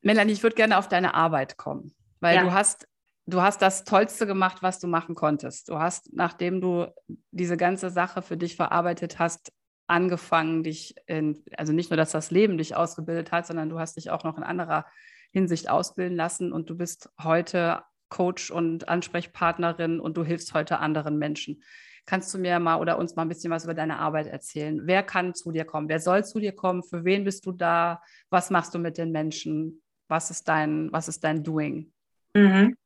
Melanie, ich würde gerne auf deine Arbeit kommen, weil ja. du hast du hast das Tollste gemacht, was du machen konntest. Du hast, nachdem du diese ganze Sache für dich verarbeitet hast, angefangen, dich in, also nicht nur, dass das Leben dich ausgebildet hat, sondern du hast dich auch noch in anderer Hinsicht ausbilden lassen und du bist heute Coach und Ansprechpartnerin und du hilfst heute anderen Menschen. Kannst du mir mal oder uns mal ein bisschen was über deine Arbeit erzählen? Wer kann zu dir kommen? Wer soll zu dir kommen? Für wen bist du da? Was machst du mit den Menschen? Was ist dein, was ist dein Doing? Mhm.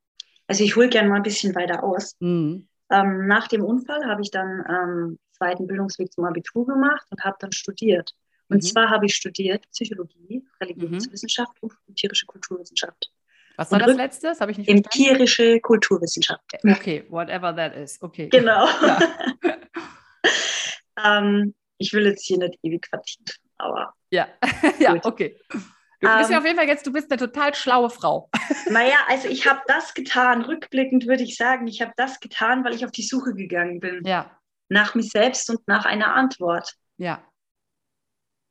Also ich hole gerne mal ein bisschen weiter aus. Mhm. Ähm, nach dem Unfall habe ich dann ähm, zweiten Bildungsweg zum Abitur gemacht und habe dann studiert. Und mhm. zwar habe ich studiert Psychologie, Religionswissenschaft mhm. und tierische Kulturwissenschaft. Was war das letzte? Das habe ich nicht Empirische Kulturwissenschaft. Okay, whatever that is. Okay. Genau. Ja. ähm, ich will jetzt hier nicht ewig vertiefen, aber. Ja, ja, okay. Du bist ja ähm, auf jeden Fall jetzt, du bist eine total schlaue Frau. Naja, also ich habe das getan, rückblickend würde ich sagen, ich habe das getan, weil ich auf die Suche gegangen bin. Ja. Nach mir selbst und nach einer Antwort. Ja.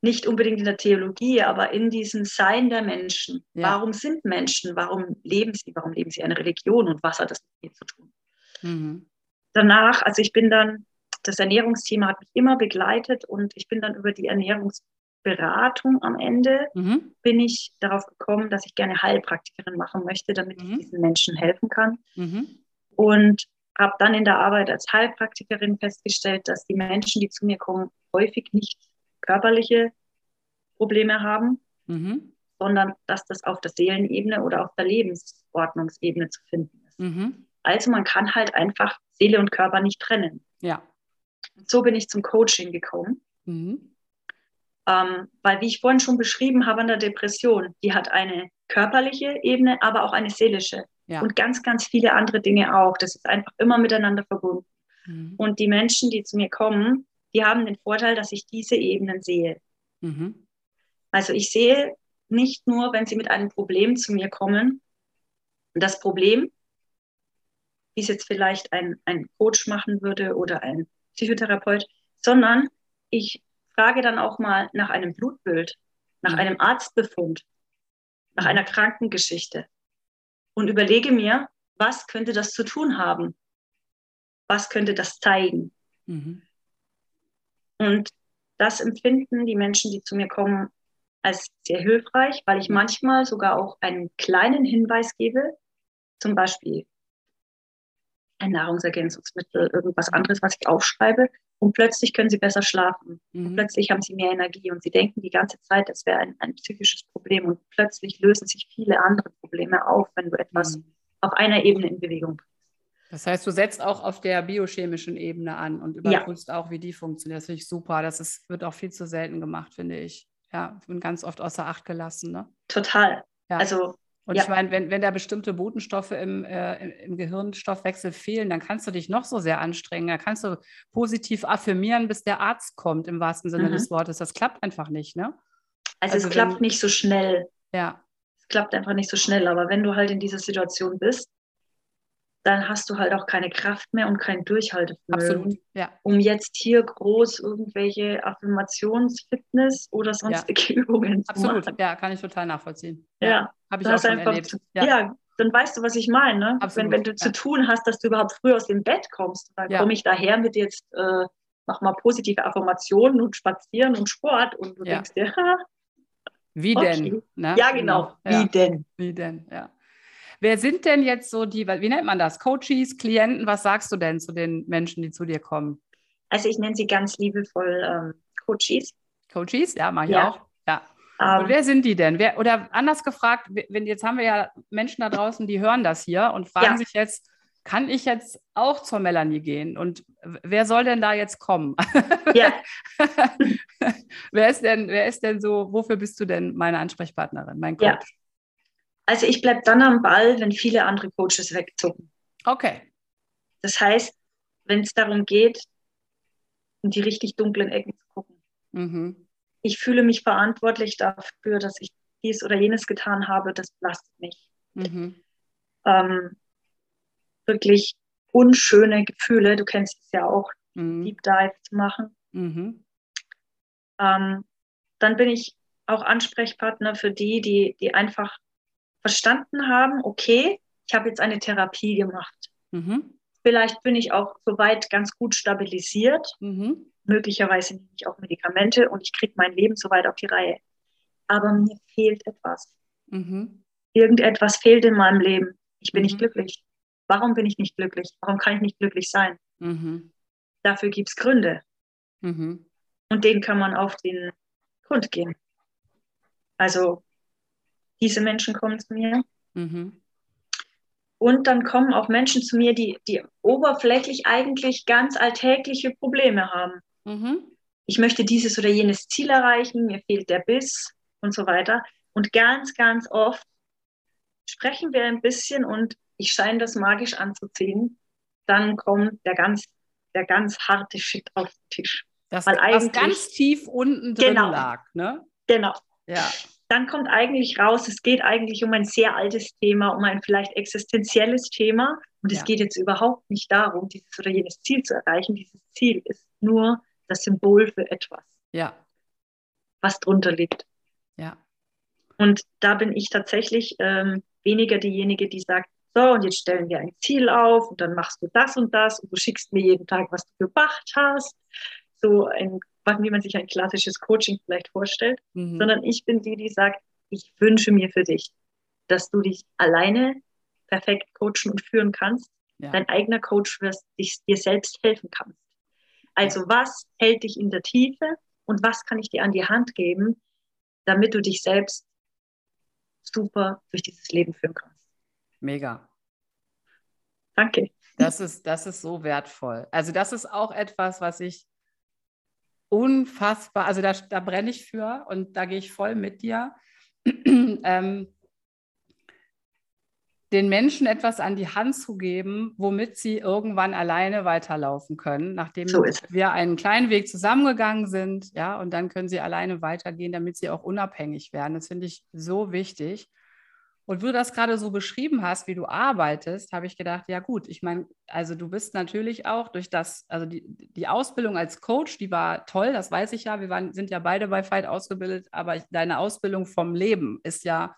Nicht unbedingt in der Theologie, aber in diesem Sein der Menschen. Ja. Warum sind Menschen? Warum leben sie? Warum leben sie eine Religion? Und was hat das mit mir zu tun? Mhm. Danach, also ich bin dann, das Ernährungsthema hat mich immer begleitet und ich bin dann über die Ernährungs Beratung am Ende mhm. bin ich darauf gekommen, dass ich gerne Heilpraktikerin machen möchte, damit mhm. ich diesen Menschen helfen kann. Mhm. Und habe dann in der Arbeit als Heilpraktikerin festgestellt, dass die Menschen, die zu mir kommen, häufig nicht körperliche Probleme haben, mhm. sondern dass das auf der Seelenebene oder auf der Lebensordnungsebene zu finden ist. Mhm. Also man kann halt einfach Seele und Körper nicht trennen. Ja. Und so bin ich zum Coaching gekommen. Mhm. Ähm, weil, wie ich vorhin schon beschrieben habe, an der Depression, die hat eine körperliche Ebene, aber auch eine seelische. Ja. Und ganz, ganz viele andere Dinge auch. Das ist einfach immer miteinander verbunden. Mhm. Und die Menschen, die zu mir kommen, die haben den Vorteil, dass ich diese Ebenen sehe. Mhm. Also ich sehe nicht nur, wenn sie mit einem Problem zu mir kommen, das Problem, wie es jetzt vielleicht ein, ein Coach machen würde oder ein Psychotherapeut, sondern ich frage dann auch mal nach einem Blutbild, nach mhm. einem Arztbefund, nach einer Krankengeschichte und überlege mir, was könnte das zu tun haben? Was könnte das zeigen? Mhm. Und das empfinden die Menschen, die zu mir kommen, als sehr hilfreich, weil ich manchmal sogar auch einen kleinen Hinweis gebe, zum Beispiel ein Nahrungsergänzungsmittel, irgendwas anderes, was ich aufschreibe. Und plötzlich können sie besser schlafen. Mhm. Plötzlich haben sie mehr Energie und sie denken die ganze Zeit, das wäre ein, ein, psychisches Problem. Und plötzlich lösen sich viele andere Probleme auf, wenn du etwas mhm. auf einer Ebene in Bewegung bringst. Das heißt, du setzt auch auf der biochemischen Ebene an und überprüfst ja. auch, wie die funktioniert. Das finde ich super. Das ist, wird auch viel zu selten gemacht, finde ich. Ja, und ganz oft außer Acht gelassen. Ne? Total. Ja. Also und ja. ich meine, wenn, wenn da bestimmte Botenstoffe im, äh, im Gehirnstoffwechsel fehlen, dann kannst du dich noch so sehr anstrengen. Da kannst du positiv affirmieren, bis der Arzt kommt, im wahrsten Sinne mhm. des Wortes. Das klappt einfach nicht, ne? Also, also es klappt wenn, nicht so schnell. Ja. Es klappt einfach nicht so schnell. Aber wenn du halt in dieser Situation bist, dann hast du halt auch keine Kraft mehr und kein Durchhaltevermögen, Absolut, ja. um jetzt hier groß irgendwelche Affirmationsfitness oder sonstige ja. Übungen zu Absolut, machen. ja, kann ich total nachvollziehen. Ja, ja. habe ich auch schon erlebt. Ja. ja. dann weißt du, was ich meine. Ne? Wenn, wenn du zu tun hast, dass du überhaupt früh aus dem Bett kommst, dann komme ich daher mit jetzt, äh, mach mal positive Affirmationen und Spazieren und Sport und du denkst dir, ha, wie okay. denn? Ne? Ja, genau. Wie denn? Wie denn, ja. Wer sind denn jetzt so die, wie nennt man das? Coaches, Klienten? Was sagst du denn zu den Menschen, die zu dir kommen? Also ich nenne sie ganz liebevoll ähm, Coaches. Coaches, ja, mache ich ja. auch. Ja. Um, und ähm. wer sind die denn? Wer, oder anders gefragt, wenn, jetzt haben wir ja Menschen da draußen, die hören das hier und fragen ja. sich jetzt, kann ich jetzt auch zur Melanie gehen? Und wer soll denn da jetzt kommen? Ja. wer, ist denn, wer ist denn so, wofür bist du denn meine Ansprechpartnerin, mein Coach? Ja. Also ich bleibe dann am Ball, wenn viele andere Coaches wegzucken. Okay. Das heißt, wenn es darum geht, in die richtig dunklen Ecken zu gucken. Mhm. Ich fühle mich verantwortlich dafür, dass ich dies oder jenes getan habe, das belastet mich. Mhm. Ähm, wirklich unschöne Gefühle, du kennst es ja auch, mhm. Deep Dive zu machen. Mhm. Ähm, dann bin ich auch Ansprechpartner für die, die, die einfach verstanden haben, okay, ich habe jetzt eine Therapie gemacht. Mhm. Vielleicht bin ich auch soweit ganz gut stabilisiert. Mhm. Möglicherweise nehme ich auch Medikamente und ich kriege mein Leben soweit auf die Reihe. Aber mir fehlt etwas. Mhm. Irgendetwas fehlt in meinem Leben. Ich bin nicht mhm. glücklich. Warum bin ich nicht glücklich? Warum kann ich nicht glücklich sein? Mhm. Dafür gibt es Gründe. Mhm. Und denen kann man auf den Grund gehen. Also diese Menschen kommen zu mir. Mhm. Und dann kommen auch Menschen zu mir, die, die oberflächlich eigentlich ganz alltägliche Probleme haben. Mhm. Ich möchte dieses oder jenes Ziel erreichen, mir fehlt der Biss und so weiter. Und ganz, ganz oft sprechen wir ein bisschen und ich scheine das magisch anzuziehen. Dann kommt der ganz, der ganz harte Shit auf den Tisch. Das, was ganz tief unten drin genau, lag, ne? Genau. Ja dann kommt eigentlich raus, es geht eigentlich um ein sehr altes Thema, um ein vielleicht existenzielles Thema. Und es ja. geht jetzt überhaupt nicht darum, dieses oder jenes Ziel zu erreichen. Dieses Ziel ist nur das Symbol für etwas. Ja. Was drunter liegt. Ja. Und da bin ich tatsächlich ähm, weniger diejenige, die sagt, so, und jetzt stellen wir ein Ziel auf und dann machst du das und das und du schickst mir jeden Tag, was du gemacht hast. So ein wie man sich ein klassisches Coaching vielleicht vorstellt, mhm. sondern ich bin die, die sagt, ich wünsche mir für dich, dass du dich alleine perfekt coachen und führen kannst, ja. dein eigener Coach wirst, dich, dir selbst helfen kannst. Also was hält dich in der Tiefe und was kann ich dir an die Hand geben, damit du dich selbst super durch dieses Leben führen kannst. Mega. Danke. Das ist, das ist so wertvoll. Also das ist auch etwas, was ich unfassbar, also da, da brenne ich für und da gehe ich voll mit dir. ähm, den Menschen etwas an die Hand zu geben, womit sie irgendwann alleine weiterlaufen können, nachdem so wir einen kleinen Weg zusammengegangen sind, ja, und dann können sie alleine weitergehen, damit sie auch unabhängig werden. Das finde ich so wichtig. Und wo du das gerade so beschrieben hast, wie du arbeitest, habe ich gedacht, ja gut, ich meine, also du bist natürlich auch durch das, also die, die Ausbildung als Coach, die war toll, das weiß ich ja, wir waren, sind ja beide bei Fight ausgebildet, aber ich, deine Ausbildung vom Leben ist ja,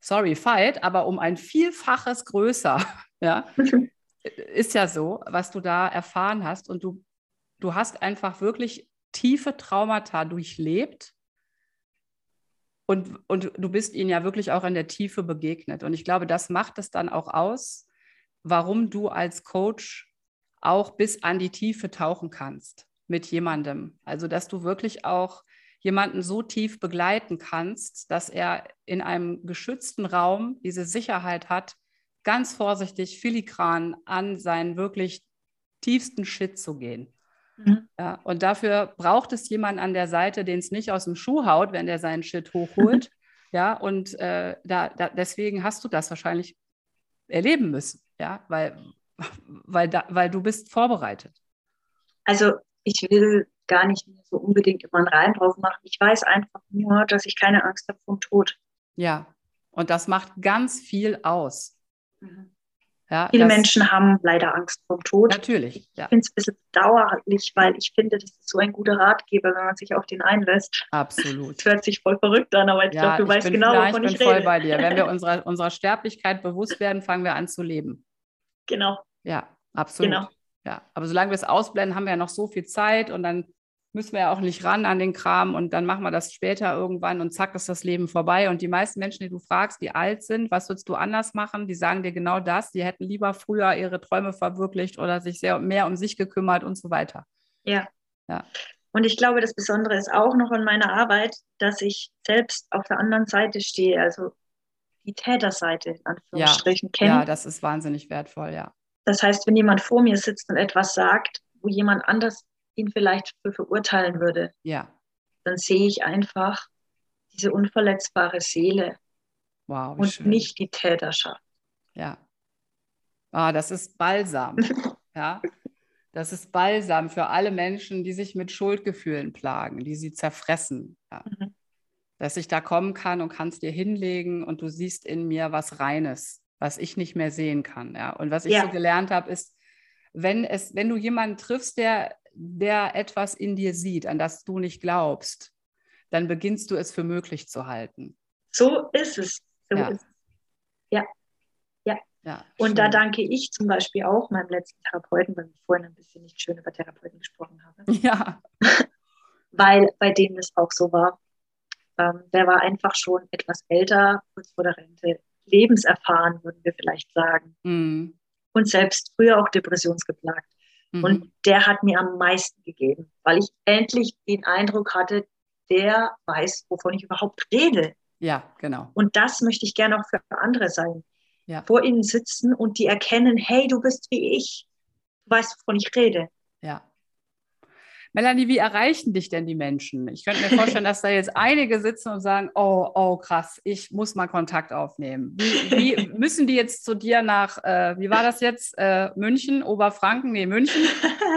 sorry, Fight, aber um ein Vielfaches größer, ja, ist ja so, was du da erfahren hast. Und du, du hast einfach wirklich tiefe Traumata durchlebt und, und du bist ihnen ja wirklich auch in der Tiefe begegnet. Und ich glaube, das macht es dann auch aus, warum du als Coach auch bis an die Tiefe tauchen kannst mit jemandem. Also, dass du wirklich auch jemanden so tief begleiten kannst, dass er in einem geschützten Raum diese Sicherheit hat, ganz vorsichtig, filigran an seinen wirklich tiefsten Shit zu gehen. Mhm. Ja, und dafür braucht es jemanden an der Seite, den es nicht aus dem Schuh haut, wenn der seinen Shit hochholt. ja, und äh, da, da, deswegen hast du das wahrscheinlich erleben müssen, ja, weil, weil, da, weil du bist vorbereitet. Also ich will gar nicht mehr so unbedingt immer einen Reim drauf machen. Ich weiß einfach nur, dass ich keine Angst habe vom Tod. Ja, und das macht ganz viel aus. Mhm. Ja, Viele Menschen haben leider Angst vom Tod. Natürlich. Ja. Ich finde es ein bisschen dauerlich, weil ich finde, das ist so ein guter Ratgeber, wenn man sich auf den einlässt. Absolut. Das hört sich voll verrückt an, aber ich ja, glaube, du weißt genau, wovon ich, ich bin voll bei dir. Wenn wir unserer, unserer Sterblichkeit bewusst werden, fangen wir an zu leben. Genau. Ja, absolut. Genau. Ja, aber solange wir es ausblenden, haben wir ja noch so viel Zeit und dann müssen wir ja auch nicht ran an den Kram und dann machen wir das später irgendwann und zack ist das Leben vorbei. Und die meisten Menschen, die du fragst, die alt sind, was würdest du anders machen? Die sagen dir genau das. Die hätten lieber früher ihre Träume verwirklicht oder sich sehr mehr um sich gekümmert und so weiter. Ja. ja. Und ich glaube, das Besondere ist auch noch in meiner Arbeit, dass ich selbst auf der anderen Seite stehe, also die Täterseite in Anführungsstrichen ja, kenne. Ja, das ist wahnsinnig wertvoll, ja. Das heißt, wenn jemand vor mir sitzt und etwas sagt, wo jemand anders ihn vielleicht für verurteilen würde, ja. dann sehe ich einfach diese unverletzbare Seele wow, und schön. nicht die Täterschaft. Ja. Ah, das ist Balsam. ja. Das ist Balsam für alle Menschen, die sich mit Schuldgefühlen plagen, die sie zerfressen. Ja. Mhm. Dass ich da kommen kann und kannst dir hinlegen und du siehst in mir was Reines, was ich nicht mehr sehen kann. Ja. Und was ich ja. so gelernt habe, ist, wenn, es, wenn du jemanden triffst, der der etwas in dir sieht, an das du nicht glaubst, dann beginnst du es für möglich zu halten. So ist es. So ja. Ist es. ja. Ja. ja und schön. da danke ich zum Beispiel auch meinem letzten Therapeuten, weil ich vorhin ein bisschen nicht schön über Therapeuten gesprochen habe. Ja. weil bei dem es auch so war. Ähm, der war einfach schon etwas älter, kurz vor der Rente, lebenserfahren, würden wir vielleicht sagen. Mhm. Und selbst früher auch depressionsgeplagt. Mhm. Und der hat mir am meisten gegeben, weil ich endlich den Eindruck hatte, der weiß, wovon ich überhaupt rede. Ja, genau. Und das möchte ich gerne auch für andere sein. Ja. Vor ihnen sitzen und die erkennen, hey, du bist wie ich. Du weißt, wovon ich rede. Ja. Melanie, wie erreichen dich denn die Menschen? Ich könnte mir vorstellen, dass da jetzt einige sitzen und sagen, oh, oh, krass, ich muss mal Kontakt aufnehmen. Wie, wie müssen die jetzt zu dir nach, äh, wie war das jetzt, äh, München, Oberfranken, nee, München?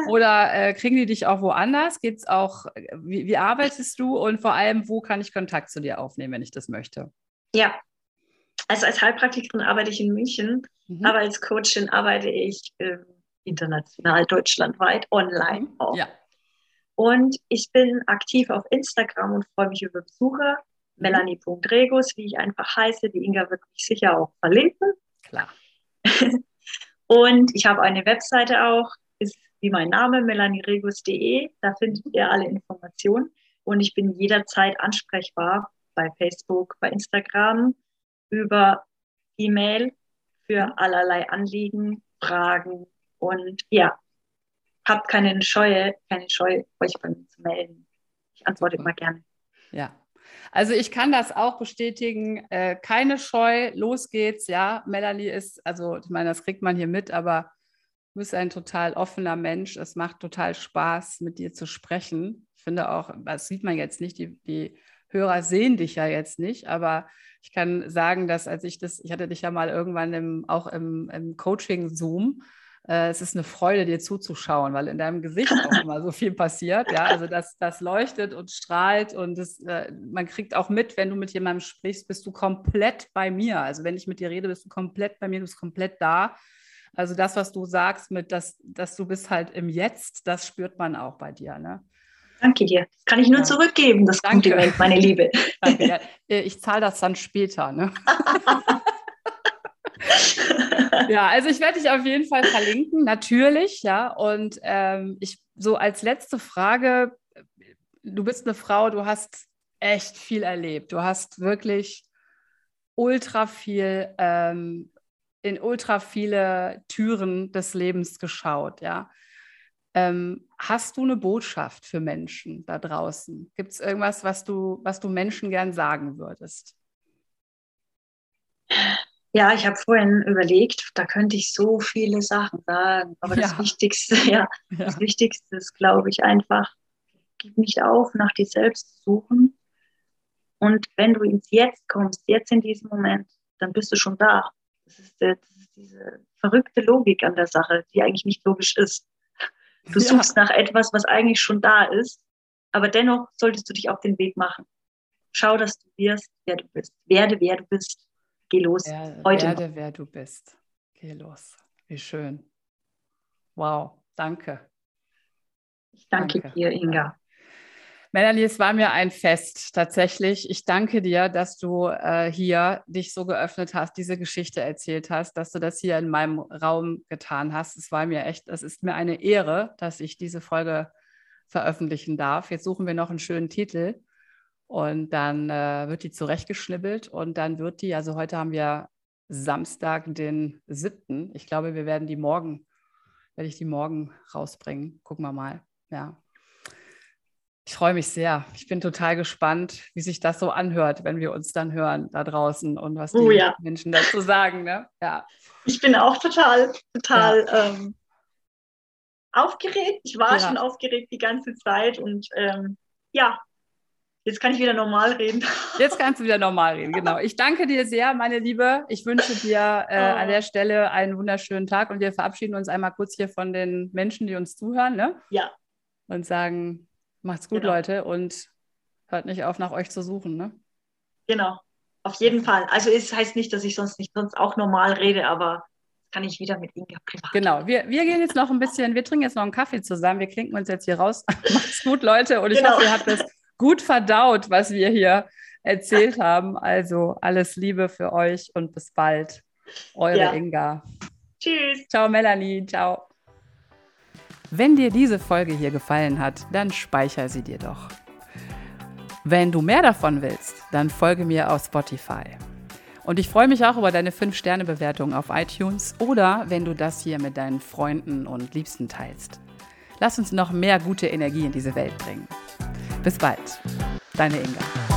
Oder äh, kriegen die dich auch woanders? Geht's auch, wie, wie arbeitest du und vor allem, wo kann ich Kontakt zu dir aufnehmen, wenn ich das möchte? Ja, also als Heilpraktikerin arbeite ich in München, mhm. aber als Coachin arbeite ich äh, international, deutschlandweit, online auch. Ja. Und ich bin aktiv auf Instagram und freue mich über Besucher. Melanie.regus, wie ich einfach heiße. Die Inga wird mich sicher auch verlinken. Klar. und ich habe eine Webseite auch, ist wie mein Name, melanieregus.de. Da findet ihr alle Informationen. Und ich bin jederzeit ansprechbar bei Facebook, bei Instagram, über E-Mail für allerlei Anliegen, Fragen. Und ja, habt keine Scheue, keine Scheu, euch bei mir zu melden. Ich antworte immer gerne. Ja. Also ich kann das auch bestätigen. Äh, keine Scheu, los geht's. Ja, Melanie ist, also ich meine, das kriegt man hier mit, aber du bist ein total offener Mensch. Es macht total Spaß, mit dir zu sprechen. Ich finde auch, das sieht man jetzt nicht, die, die Hörer sehen dich ja jetzt nicht, aber ich kann sagen, dass als ich das, ich hatte dich ja mal irgendwann im, auch im, im Coaching-Zoom äh, es ist eine Freude, dir zuzuschauen, weil in deinem Gesicht auch immer so viel passiert. Ja, also das, das leuchtet und strahlt und das, äh, man kriegt auch mit, wenn du mit jemandem sprichst, bist du komplett bei mir. Also wenn ich mit dir rede, bist du komplett bei mir, du bist komplett da. Also das, was du sagst, mit dass, dass du bist halt im Jetzt, das spürt man auch bei dir. Ne? Danke dir. Das kann ich nur ja. zurückgeben, das Danke. Kompliment, meine Liebe. Danke. Ja, ich zahle das dann später. Ne? ja, also ich werde dich auf jeden Fall verlinken, natürlich, ja. Und ähm, ich so als letzte Frage, du bist eine Frau, du hast echt viel erlebt. Du hast wirklich ultra viel ähm, in ultra viele Türen des Lebens geschaut, ja. Ähm, hast du eine Botschaft für Menschen da draußen? Gibt es irgendwas, was du, was du Menschen gern sagen würdest? Ja, ich habe vorhin überlegt, da könnte ich so viele Sachen sagen. Aber ja. das Wichtigste, ja, ja, das Wichtigste ist, glaube ich, einfach, gib nicht auf, nach dir selbst suchen. Und wenn du ins Jetzt kommst, jetzt in diesem Moment, dann bist du schon da. Das ist, das ist diese verrückte Logik an der Sache, die eigentlich nicht logisch ist. Du ja. suchst nach etwas, was eigentlich schon da ist, aber dennoch solltest du dich auf den Weg machen. Schau, dass du wirst, wer du bist. Werde, wer du bist. Geh los. Wer, Heute werde, noch. wer du bist. Geh los. Wie schön. Wow, danke. Ich danke, danke. dir, Inga. Melanie, es war mir ein Fest tatsächlich. Ich danke dir, dass du äh, hier dich so geöffnet hast, diese Geschichte erzählt hast, dass du das hier in meinem Raum getan hast. Es war mir echt, es ist mir eine Ehre, dass ich diese Folge veröffentlichen darf. Jetzt suchen wir noch einen schönen Titel und dann äh, wird die zurechtgeschnibbelt und dann wird die, also heute haben wir Samstag, den 7. Ich glaube, wir werden die morgen, werde ich die morgen rausbringen. Gucken wir mal. Ja. Ich freue mich sehr. Ich bin total gespannt, wie sich das so anhört, wenn wir uns dann hören da draußen und was oh, die ja. Menschen dazu sagen. Ne? Ja. Ich bin auch total, total ja. ähm, aufgeregt. Ich war ja. schon aufgeregt die ganze Zeit und ähm, ja, Jetzt kann ich wieder normal reden. Jetzt kannst du wieder normal reden, genau. Ich danke dir sehr, meine Liebe. Ich wünsche dir äh, oh. an der Stelle einen wunderschönen Tag und wir verabschieden uns einmal kurz hier von den Menschen, die uns zuhören. Ne? Ja. Und sagen, macht's gut, genau. Leute, und hört nicht auf, nach euch zu suchen. Ne? Genau, auf jeden Fall. Also es heißt nicht, dass ich sonst nicht sonst auch normal rede, aber kann ich wieder mit Inga privat. Genau, wir, wir gehen jetzt noch ein bisschen, wir trinken jetzt noch einen Kaffee zusammen, wir klinken uns jetzt hier raus. Macht's gut, Leute, und ich genau. hoffe, ihr habt es gut verdaut, was wir hier erzählt haben. Also alles Liebe für euch und bis bald. Eure ja. Inga. Tschüss. Ciao, Melanie. Ciao. Wenn dir diese Folge hier gefallen hat, dann speicher sie dir doch. Wenn du mehr davon willst, dann folge mir auf Spotify. Und ich freue mich auch über deine 5-Sterne-Bewertung auf iTunes oder wenn du das hier mit deinen Freunden und Liebsten teilst. Lass uns noch mehr gute Energie in diese Welt bringen. Bis bald, deine Inga.